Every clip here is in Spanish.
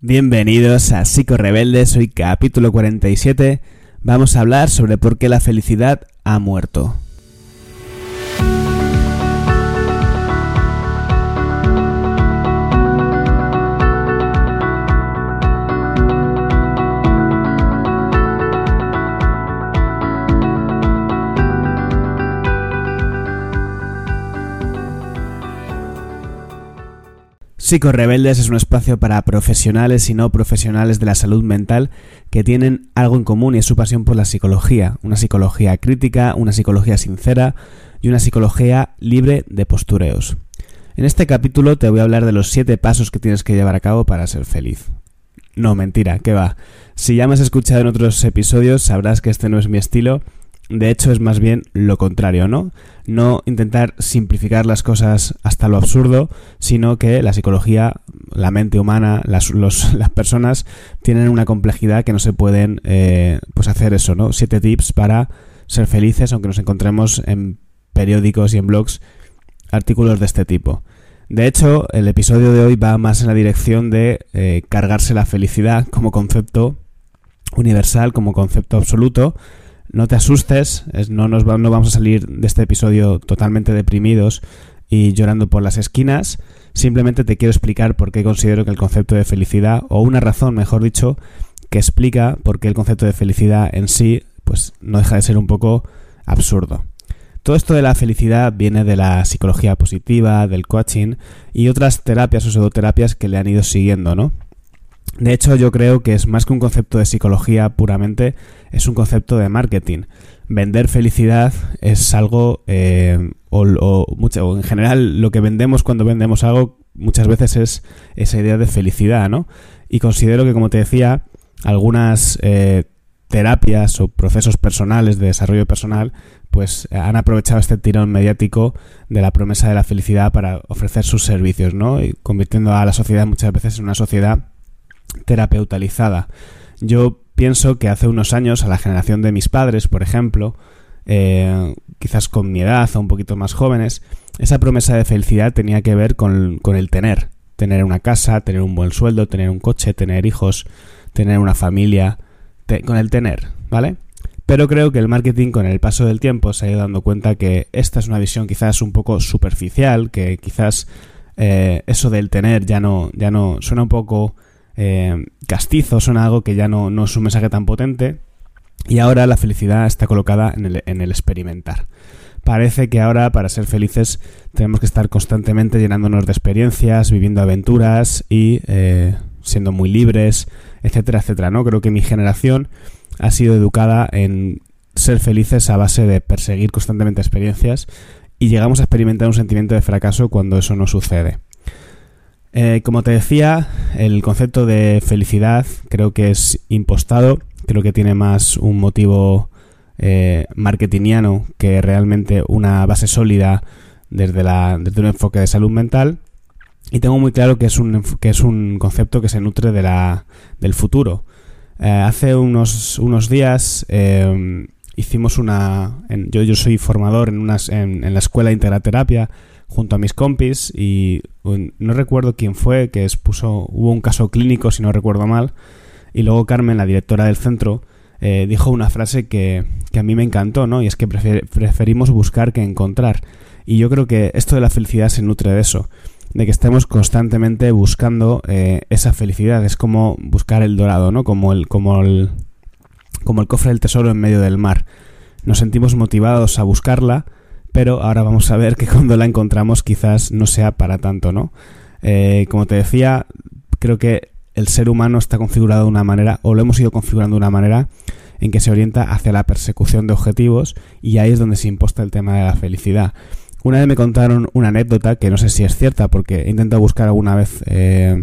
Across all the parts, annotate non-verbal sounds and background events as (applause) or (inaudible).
Bienvenidos a Psico Rebeldes, hoy capítulo 47. Vamos a hablar sobre por qué la felicidad ha muerto. Rebeldes es un espacio para profesionales y no profesionales de la salud mental que tienen algo en común y es su pasión por la psicología, una psicología crítica, una psicología sincera y una psicología libre de postureos. En este capítulo te voy a hablar de los siete pasos que tienes que llevar a cabo para ser feliz. No, mentira, ¿qué va? Si ya me has escuchado en otros episodios sabrás que este no es mi estilo de hecho, es más bien lo contrario, ¿no? No intentar simplificar las cosas hasta lo absurdo, sino que la psicología, la mente humana, las, (laughs) las personas tienen una complejidad que no se pueden eh, pues hacer eso, ¿no? Siete tips para ser felices, aunque nos encontremos en periódicos y en blogs artículos de este tipo. De hecho, el episodio de hoy va más en la dirección de eh, cargarse la felicidad como concepto universal, como concepto absoluto, no te asustes, no, nos no vamos a salir de este episodio totalmente deprimidos y llorando por las esquinas. Simplemente te quiero explicar por qué considero que el concepto de felicidad, o una razón, mejor dicho, que explica por qué el concepto de felicidad en sí, pues no deja de ser un poco absurdo. Todo esto de la felicidad viene de la psicología positiva, del coaching y otras terapias o pseudoterapias que le han ido siguiendo, ¿no? De hecho, yo creo que es más que un concepto de psicología puramente, es un concepto de marketing. Vender felicidad es algo, eh, o, mucho, en general, lo que vendemos cuando vendemos algo muchas veces es esa idea de felicidad, ¿no? Y considero que, como te decía, algunas eh, terapias o procesos personales de desarrollo personal, pues han aprovechado este tirón mediático de la promesa de la felicidad para ofrecer sus servicios, ¿no? Y convirtiendo a la sociedad muchas veces en una sociedad terapeutalizada. Yo pienso que hace unos años a la generación de mis padres, por ejemplo, eh, quizás con mi edad o un poquito más jóvenes, esa promesa de felicidad tenía que ver con, el tener. Tener una casa, tener un buen sueldo, tener un coche, tener hijos, tener una familia, con el tener, ¿vale? Pero creo que el marketing con el paso del tiempo se ha ido dando cuenta que esta es una visión quizás un poco superficial, que quizás eh, eso del tener ya no, ya no suena un poco eh, castizo, son algo que ya no, es un mensaje tan potente. Y ahora la felicidad está colocada en el, experimentar. Parece que ahora para ser felices tenemos que estar constantemente llenándonos de experiencias, viviendo aventuras y eh, siendo muy libres, etcétera, etcétera. ¿no? Creo que mi generación ha sido educada en ser felices a base de perseguir constantemente experiencias y llegamos a experimentar un sentimiento de fracaso cuando eso no sucede. Eh, como te decía, el concepto de felicidad creo que es impostado, creo que tiene más un motivo eh, marketingiano que realmente una base sólida desde, la, desde un enfoque de salud mental. Y tengo muy claro que es un, que es un concepto que se nutre de la, del futuro. Eh, hace unos, unos días eh, hicimos una... yo, yo soy formador en, unas, en, la escuela de Interaterapia junto a mis compis y no recuerdo quién fue que expuso, hubo un caso clínico si no recuerdo mal, y luego Carmen, la directora del centro, eh, dijo una frase que, que, a mí me encantó, ¿no? Y es que preferimos buscar que encontrar. Y yo creo que esto de la felicidad se nutre de eso, de que estemos constantemente buscando eh, esa felicidad. Es como buscar el dorado, ¿no? Como el, como el, como el cofre del tesoro en medio del mar. Nos sentimos motivados a buscarla pero ahora vamos a ver que (laughs) cuando la encontramos quizás no sea para tanto, ¿no? Eh, como te decía, creo que el ser humano está configurado de una manera, o lo hemos ido configurando de una manera, en que se orienta hacia la persecución de objetivos y ahí es donde se imposta el tema de la felicidad. Una vez me contaron una anécdota que no sé si es cierta porque he intentado buscar alguna vez eh,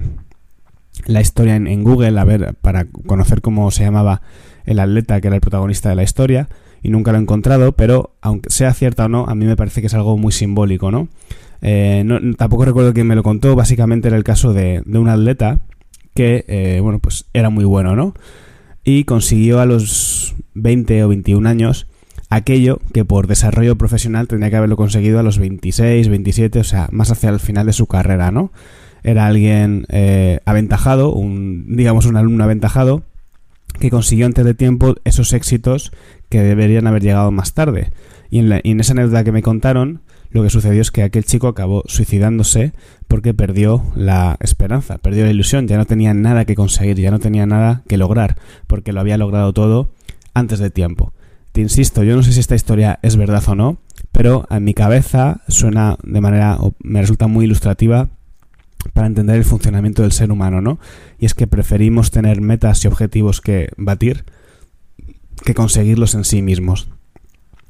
la historia en, en, Google a ver para conocer cómo se llamaba el atleta que era el protagonista de la historia y nunca lo he encontrado, pero aunque sea cierta o no, a mí me parece que es algo muy simbólico, ¿no? Eh, tampoco recuerdo quién me lo contó, básicamente era el caso de, un atleta que, eh, bueno, pues era muy bueno, ¿no? Y consiguió a los 20 o 21 años aquello que por desarrollo profesional tendría que haberlo conseguido a los 26, 27, o sea, más hacia el final de su carrera, ¿no? era alguien eh, aventajado, un, digamos un alumno aventajado, que consiguió antes de tiempo esos éxitos que deberían haber llegado más tarde. Y en, y en esa anécdota que me contaron, lo que sucedió es que aquel chico acabó suicidándose porque perdió la esperanza, perdió la ilusión, ya no tenía nada que conseguir, ya no tenía nada que lograr, porque lo había logrado todo antes de tiempo. Te insisto, yo no sé si esta historia es verdad o no, pero en mi cabeza suena de manera, me resulta muy ilustrativa para entender el funcionamiento del ser humano, ¿no? Y es que preferimos tener metas y objetivos que batir que conseguirlos en sí mismos.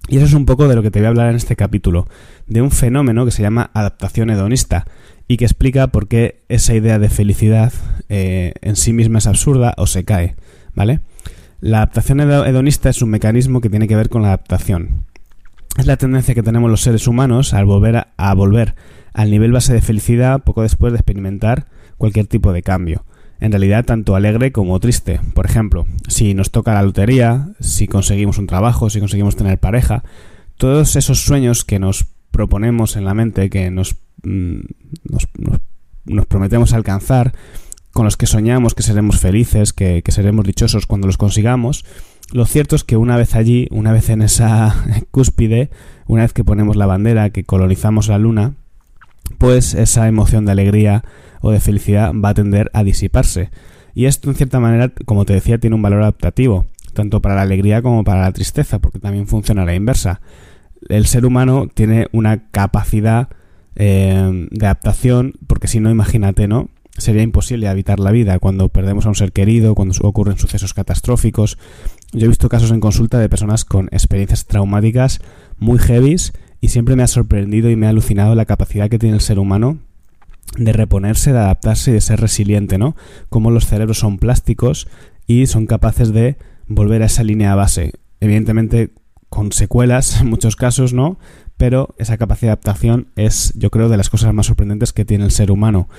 Y eso es un poco de lo que te voy a hablar en este capítulo, de un fenómeno que se llama adaptación hedonista y que explica por qué esa idea de felicidad eh, en sí misma es absurda o se cae, ¿vale? La adaptación hedonista es un mecanismo que tiene que ver con la adaptación. Es la tendencia que tenemos los seres humanos al volver a volver al nivel base de felicidad poco después de experimentar cualquier tipo de cambio en realidad tanto alegre como triste. Por ejemplo, si nos toca la lotería, si conseguimos un trabajo, si conseguimos tener pareja, todos esos sueños que nos proponemos en la mente, que nos, mm, nos, prometemos alcanzar, con los que soñamos que seremos felices, que, que seremos dichosos cuando los consigamos, lo cierto es que una vez allí, una vez en esa (laughs) cúspide, una vez que ponemos la bandera, que colonizamos la luna, pues esa emoción de alegría o de felicidad va a tender a disiparse. Y esto, en cierta manera, como te decía, tiene un valor adaptativo, tanto para la alegría como para la tristeza, porque también funciona a la inversa. El ser humano tiene una capacidad eh, de adaptación, porque si no, imagínate, ¿no? Sería imposible habitar la vida cuando perdemos a un ser querido, cuando ocurren sucesos catastróficos. Yo he visto casos en consulta de personas con experiencias traumáticas muy heavies y siempre me ha sorprendido y me ha alucinado la capacidad que tiene el ser humano de reponerse, de adaptarse y de ser resiliente, ¿no? Como los cerebros son plásticos y son capaces de volver a esa línea base. Evidentemente con secuelas en muchos casos, ¿no? Pero esa capacidad de adaptación es, yo creo, de las cosas más sorprendentes que tiene el ser humano.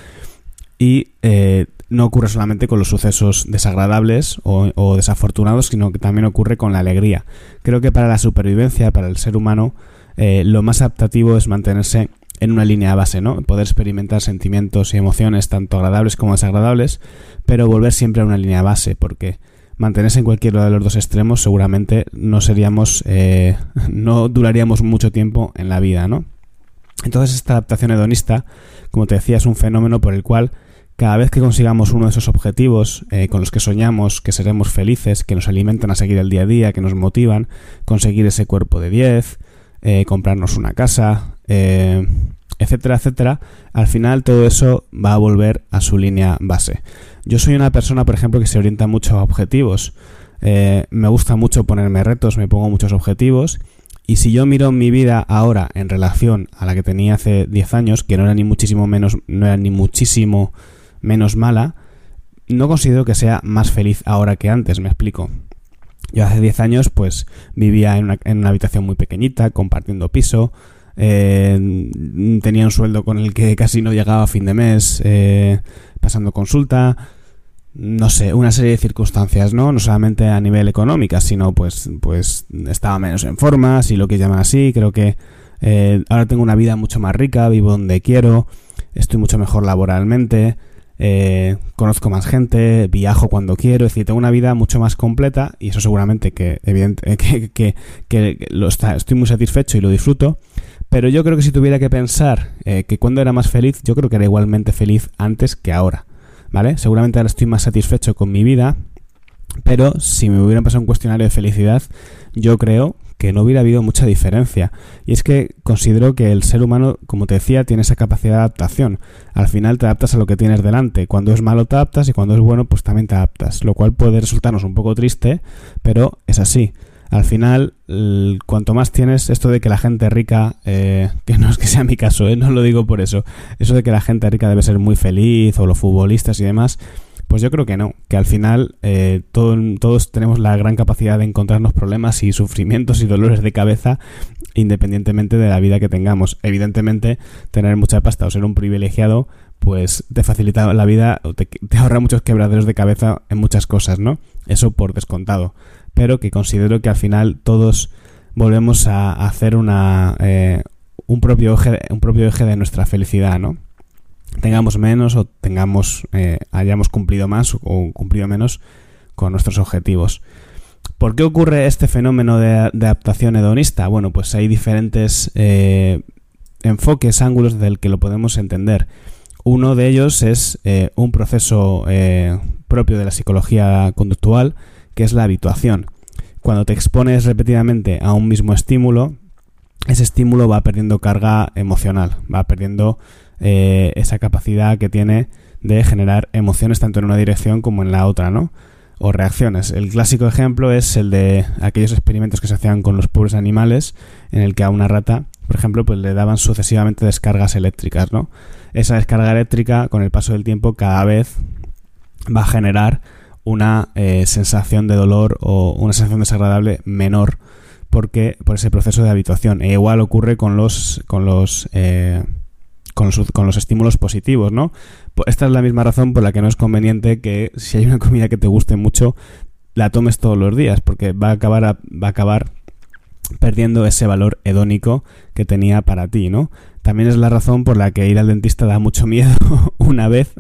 Y eh, no ocurre solamente con los sucesos desagradables o, desafortunados, sino que también ocurre con la alegría. Creo que para la supervivencia, para el ser humano, eh, lo más adaptativo es mantenerse en una línea base, ¿no? Poder experimentar sentimientos y emociones tanto agradables como desagradables, pero volver siempre a una línea base, porque mantenerse en cualquiera de los dos extremos seguramente no seríamos, eh, (laughs) no duraríamos mucho tiempo en la vida, ¿no? Entonces esta adaptación hedonista, como te decía, es un fenómeno por el cual cada vez que consigamos uno de esos objetivos eh, con los que soñamos, que seremos felices, que nos alimentan a seguir el día a día, que nos motivan, conseguir ese cuerpo de 10, eh, comprarnos una casa, eh, etcétera, etcétera, al final todo eso va a volver a su línea base. Yo soy una persona, por ejemplo, que se orienta mucho a objetivos. Me gusta mucho ponerme retos, me pongo muchos objetivos. Y si yo miro mi vida ahora en relación a la que tenía hace 10 años, que no era ni muchísimo menos, no era ni muchísimo menos mala, no considero que sea más feliz ahora que antes, me explico. Yo hace 10 años pues vivía en una, en una habitación muy pequeñita, compartiendo piso, eh, tenía un sueldo con el que casi no llegaba a fin de mes, eh, pasando consulta, no sé, una serie de circunstancias, ¿no? No solamente a nivel económico, sino pues, pues estaba menos en forma, si lo que llaman así, creo que eh, ahora tengo una vida mucho más rica, vivo donde quiero, estoy mucho mejor laboralmente, eh, conozco más gente, viajo cuando quiero, es decir, tengo una vida mucho más completa y eso seguramente que, evidente, (laughs) que, que, estoy muy satisfecho y lo disfruto. Pero yo creo que si tuviera que pensar eh, que cuando era más feliz, yo creo que era igualmente feliz antes que ahora. ¿Vale? Seguramente ahora estoy más satisfecho con mi vida, pero si me hubieran pasado un cuestionario de felicidad, yo creo que no hubiera habido mucha diferencia. Y es que considero que el ser humano, como te decía, tiene esa capacidad de adaptación. Al final te adaptas a lo que tienes delante. Cuando es malo te adaptas y cuando es bueno pues también te adaptas. Lo cual puede resultarnos un poco triste, pero es así. Al final, cuanto más tienes esto de que la gente rica, eh, (laughs) que no es que sea mi caso, eh, no lo digo por eso, eso de que la gente rica debe ser muy feliz o los futbolistas y demás, pues yo creo que no, que al final eh, todos tenemos la gran capacidad de encontrarnos problemas y sufrimientos y dolores de cabeza independientemente de la vida que tengamos. Evidentemente, tener mucha pasta o ser un privilegiado, pues te facilita la vida o te, ahorra muchos quebraderos de cabeza en muchas cosas, ¿no? Eso por descontado. Pero que considero que al final todos volvemos a hacer una, eh, un, propio eje, un propio eje de nuestra felicidad, ¿no? Tengamos menos o tengamos eh, hayamos cumplido más o cumplido menos con nuestros objetivos. ¿Por qué ocurre este fenómeno de, adaptación hedonista? Bueno, pues hay diferentes eh, enfoques, ángulos desde el que lo podemos entender. Uno de ellos es eh, un proceso propio de la psicología conductual, que es la habituación. Cuando te expones repetidamente a un mismo estímulo, ese estímulo va perdiendo carga emocional, va perdiendo esa capacidad que tiene de generar emociones tanto en una dirección como en la otra, ¿no? o reacciones. El clásico ejemplo es el de aquellos experimentos que se hacían con los pobres animales, en el que a una rata, por ejemplo, pues le daban sucesivamente descargas eléctricas, ¿no? Esa descarga eléctrica, con el paso del tiempo, cada vez va a generar una eh, sensación de dolor o una sensación desagradable menor porque por ese proceso de habituación. E igual ocurre con los con los eh, con los, con los estímulos positivos, ¿no? Pues esta es la misma razón por la que no es conveniente que si hay una comida que te guste mucho, la tomes todos los días, porque va a acabar, va a acabar perdiendo ese valor hedónico que tenía para ti, ¿no? También es la razón por la que ir al dentista da mucho miedo (laughs) una vez,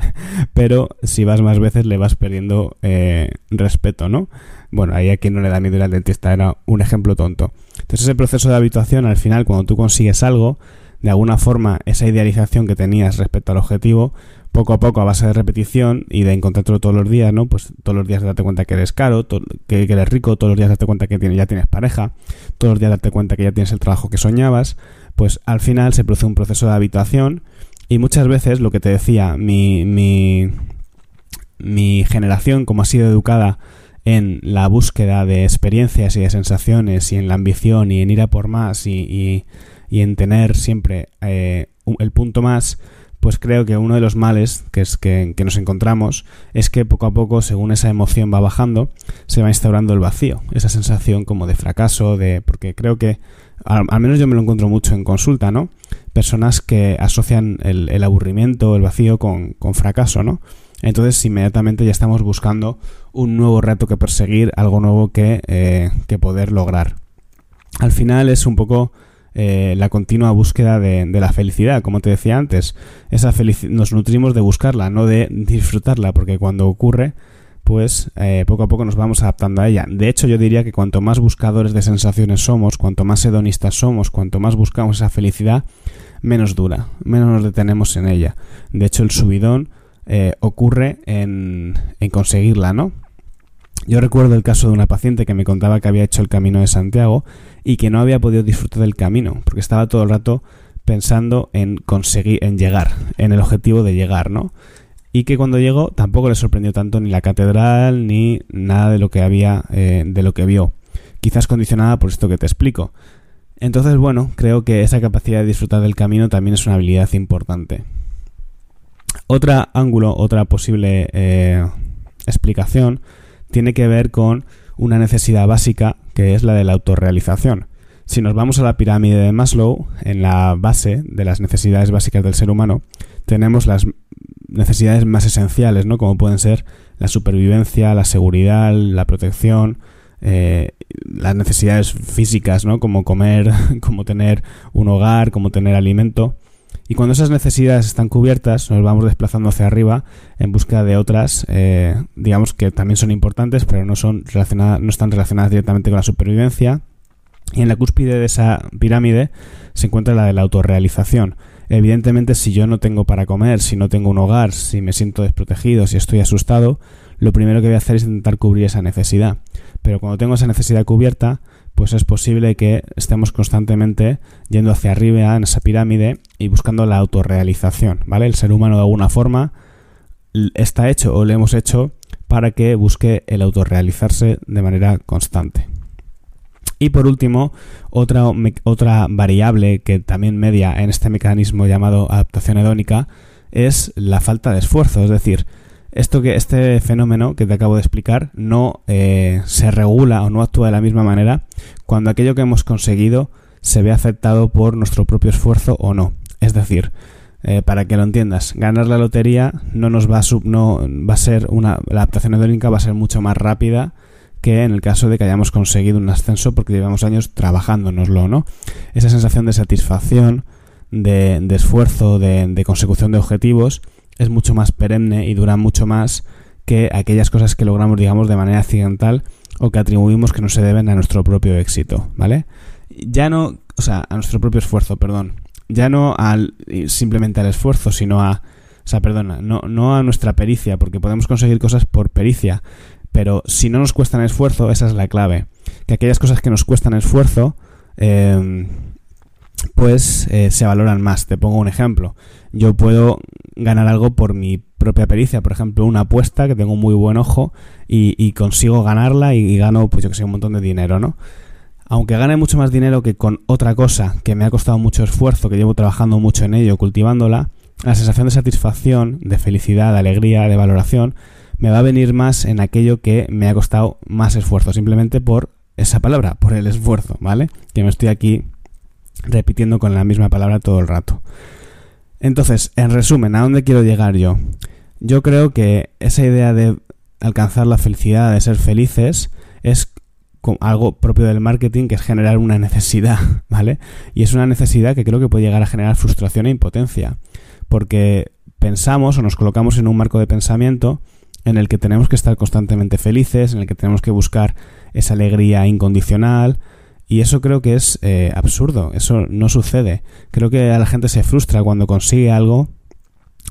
pero si vas más veces le vas perdiendo eh, respeto, ¿no? Bueno, ahí a quien no le da miedo ir al dentista era un ejemplo tonto. Entonces ese proceso de habituación, al final, cuando tú consigues algo, de alguna forma esa idealización que tenías respecto al objetivo, poco a poco a base de repetición y de encontrarlo todos los días, ¿no? Pues todos los días darte cuenta que eres caro, que, eres rico, todos los días darte cuenta que ya tienes pareja, todos los días darte cuenta que ya tienes el trabajo que soñabas, pues al final se produce un proceso de habituación y muchas veces lo que te decía, mi, mi, mi generación, como ha sido educada en la búsqueda de experiencias y de sensaciones y en la ambición y en ir a por más y y en tener siempre eh, el punto más, pues creo que uno de los males que, es que, nos encontramos es que poco a poco, según esa emoción va bajando, se va instaurando el vacío, esa sensación como de fracaso, de porque creo que al, menos yo me lo encuentro mucho en consulta, ¿no? Personas que asocian el, aburrimiento, el vacío con, con fracaso, ¿no? Entonces inmediatamente ya estamos buscando un nuevo reto que perseguir, algo nuevo que, eh, que poder lograr. Al final es un poco eh, la continua búsqueda de, la felicidad, como te decía antes. Esa nos nutrimos de buscarla, no de disfrutarla, porque cuando ocurre, pues eh, poco a poco nos vamos adaptando a ella. De hecho, yo diría que cuanto más buscadores de sensaciones somos, cuanto más hedonistas somos, cuanto más buscamos esa felicidad, menos dura, menos nos detenemos en ella. De hecho, el subidón eh, ocurre en, en conseguirla, ¿no? Yo recuerdo el caso de una paciente que me contaba que había hecho el camino de Santiago y que no había podido disfrutar del camino, porque estaba todo el rato pensando en conseguir, en llegar, en el objetivo de llegar, ¿no? Y que cuando llegó tampoco le sorprendió tanto ni la catedral ni nada de lo que había, eh, de lo que vio. Quizás condicionada por esto que te explico. Entonces, bueno, creo que esa capacidad de disfrutar del camino también es una habilidad importante. Otra ángulo, otra posible eh, explicación tiene que ver con una necesidad básica que es la de la autorrealización. Si nos vamos a la pirámide de Maslow, en la base de las necesidades básicas del ser humano, tenemos las necesidades más esenciales, ¿no? Como pueden ser la supervivencia, la seguridad, la protección, eh, las necesidades físicas, ¿no? Como comer, (laughs) como tener un hogar, como tener alimento. Y cuando esas necesidades están cubiertas, nos vamos desplazando hacia arriba en busca de otras, eh, digamos que también son importantes, pero no, son relacionadas, no están relacionadas directamente con la supervivencia. Y en la cúspide de esa pirámide se encuentra la de la autorrealización. Evidentemente, si yo no tengo para comer, si no tengo un hogar, si me siento desprotegido, si estoy asustado, lo primero que voy a hacer es intentar cubrir esa necesidad. Pero cuando tengo esa necesidad cubierta, pues es posible que estemos constantemente yendo hacia arriba en esa pirámide y buscando la autorrealización, ¿vale? El ser humano de alguna forma está hecho o le hemos hecho para que busque el autorrealizarse de manera constante. Y por último, otra, otra variable que también media en este mecanismo llamado adaptación hedónica es la falta de esfuerzo, es decir, esto que este fenómeno que te acabo de explicar no eh, se regula o no actúa de la misma manera cuando aquello que hemos conseguido se ve afectado por nuestro propio esfuerzo o no. Es decir, eh, para que lo entiendas, ganar la lotería no nos va a no va a ser una la adaptación hedónica va a ser mucho más rápida que en el caso de que hayamos conseguido un ascenso porque llevamos años trabajándonoslo, ¿no? Esa sensación de satisfacción de, esfuerzo, de, consecución de objetivos, es mucho más perenne y dura mucho más que aquellas cosas que logramos, digamos, de manera accidental o que atribuimos que no se deben a nuestro propio éxito, ¿vale? Ya no, o sea, a nuestro propio esfuerzo, perdón. Ya no al, simplemente al esfuerzo, sino a, o sea, perdona, no, no a nuestra pericia, porque podemos conseguir cosas por pericia, pero si no nos cuestan esfuerzo, esa es la clave. Que aquellas cosas que nos cuestan esfuerzo, eh, pues eh, se valoran más. Te pongo un ejemplo. Yo puedo ganar algo por mi propia pericia, por ejemplo, una apuesta que tengo un muy buen ojo y, consigo ganarla y, gano, pues yo que sé, un montón de dinero, ¿no? Aunque gane mucho más dinero que con otra cosa que me ha costado mucho esfuerzo, que llevo trabajando mucho en ello, cultivándola, la sensación de satisfacción, de felicidad, de alegría, de valoración, me va a venir más en aquello que me ha costado más esfuerzo, simplemente por esa palabra, por el esfuerzo, ¿vale? Que me estoy aquí repitiendo con la misma palabra todo el rato. Entonces, en resumen, ¿a dónde quiero llegar yo? Yo creo que esa idea de alcanzar la felicidad, de ser felices, es algo propio del marketing que es generar una necesidad, (laughs) ¿vale? Y es una necesidad que creo que puede llegar a generar frustración e impotencia, porque pensamos o nos colocamos en un marco de pensamiento en el que tenemos que estar constantemente felices, en el que tenemos que buscar esa alegría incondicional, y eso creo que es eh, absurdo, eso no sucede. Creo que a la gente se frustra cuando consigue algo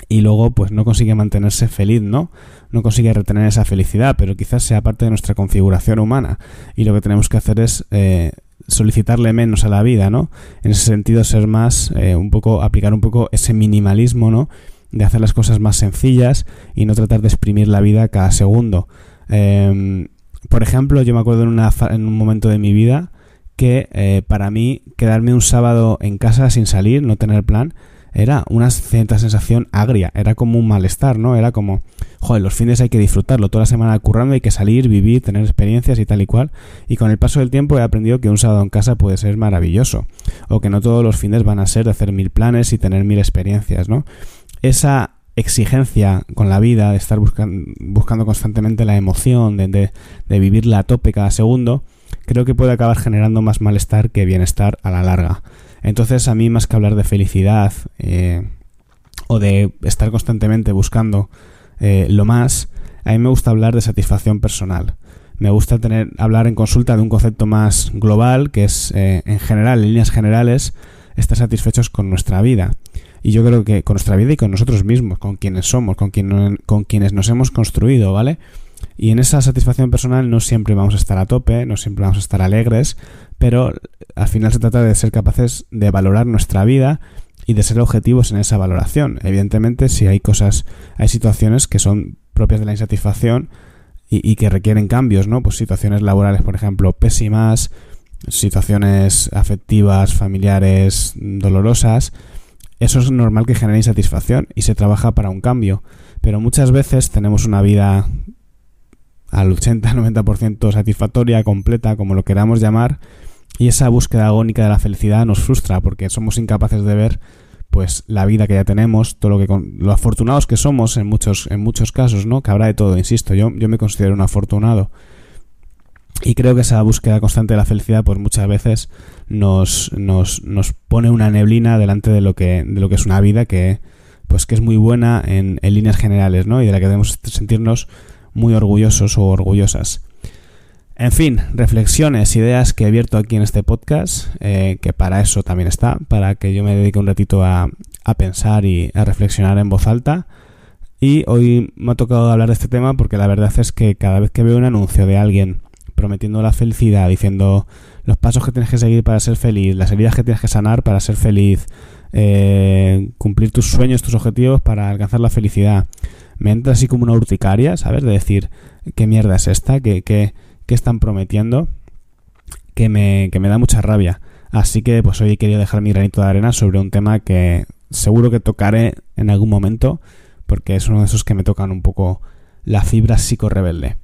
y luego pues no consigue mantenerse feliz, ¿no? No consigue retener esa felicidad, pero quizás sea parte de nuestra configuración humana y lo que tenemos que hacer es eh, solicitarle menos a la vida, ¿no? En ese sentido ser más, eh, un poco, aplicar un poco ese minimalismo, ¿no? De hacer las cosas más sencillas y no tratar de exprimir la vida cada segundo. Em, por ejemplo, yo me acuerdo en, una, en un momento de mi vida que eh, para mí quedarme un sábado en casa sin salir, no tener plan, era una cierta sensación agria, era como un malestar, ¿no? Era como, joder, los fines hay que disfrutarlo, toda la semana currando hay que salir, vivir, tener experiencias y tal y cual. Y con el paso del tiempo he aprendido que un sábado en casa puede ser maravilloso, o que no todos los fines van a ser de hacer mil planes y tener mil experiencias, ¿no? Esa exigencia con la vida, de estar buscando, constantemente la emoción, de, de, de vivirla a tope cada segundo, creo que puede acabar generando más malestar que bienestar a la larga. Entonces a mí más que hablar de felicidad eh, o de estar constantemente buscando eh, lo más, a mí me gusta hablar de satisfacción personal. Me gusta tener hablar en consulta de un concepto más global, que es eh, en general, en líneas generales, estar satisfechos con nuestra vida. Y yo creo que con nuestra vida y con nosotros mismos, con quienes somos, con, con quienes nos hemos construido, ¿vale? Y en esa satisfacción personal no siempre vamos a estar a tope, no siempre vamos a estar alegres, pero al final se trata de ser capaces de valorar nuestra vida y de ser objetivos en esa valoración. Evidentemente, si hay cosas, hay situaciones que son propias de la insatisfacción y, que requieren cambios, ¿no? Pues situaciones laborales, por ejemplo, pésimas, situaciones afectivas, familiares, dolorosas. Eso es normal que genere insatisfacción y se trabaja para un cambio. Pero muchas veces tenemos una vida al 80-90% satisfactoria, completa, como lo queramos llamar, y esa búsqueda agónica de la felicidad nos frustra porque somos incapaces de ver pues la vida que ya tenemos, todo lo que lo afortunados que somos en muchos en muchos casos, ¿no? Que habrá de todo, insisto, yo yo me considero un afortunado. Y creo que esa búsqueda constante de la felicidad pues muchas veces nos, nos, nos pone una neblina delante de lo que de lo que es una vida que pues que es muy buena en, en líneas generales, ¿no? Y de la que debemos sentirnos muy orgullosos o orgullosas. En fin, reflexiones, ideas que he abierto aquí en este podcast, eh, que para eso también está, para que yo me dedique un ratito a, a pensar y a reflexionar en voz alta. Y hoy me ha tocado hablar de este tema porque la verdad es que cada vez que veo un anuncio de alguien prometiendo la felicidad, diciendo los pasos que tienes que seguir para ser feliz, las heridas que tienes que sanar para ser feliz, eh, cumplir tus sueños, tus objetivos para alcanzar la felicidad, me entra así como una urticaria, ¿sabes? De decir, ¿qué mierda es esta? ¿Qué, qué, qué están prometiendo? Que me, que me da mucha rabia. Así que pues hoy he querido dejar mi granito de arena sobre un tema que seguro que tocaré en algún momento, porque es uno de esos que me tocan un poco la fibra psico-rebelde.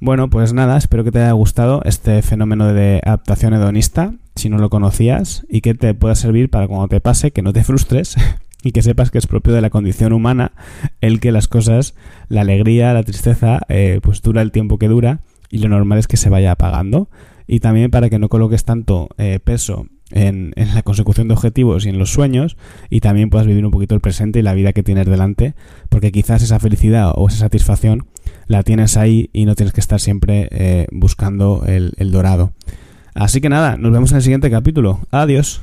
Bueno, pues nada, espero que te haya gustado este fenómeno de adaptación hedonista, si no lo conocías, y que te pueda servir para cuando te pase, que no te frustres, (laughs) y que sepas que es propio de la condición humana el que las cosas, la alegría, la tristeza, eh, pues dura el tiempo que dura y lo normal es que se vaya apagando. Y también para que no coloques tanto eh, peso en, la consecución de objetivos y en los sueños y también puedas vivir un poquito el presente y la vida que tienes delante, porque quizás esa felicidad o esa satisfacción la tienes ahí y no tienes que estar siempre eh, buscando el, el dorado. Así que nada, nos vemos en el siguiente capítulo. Adiós.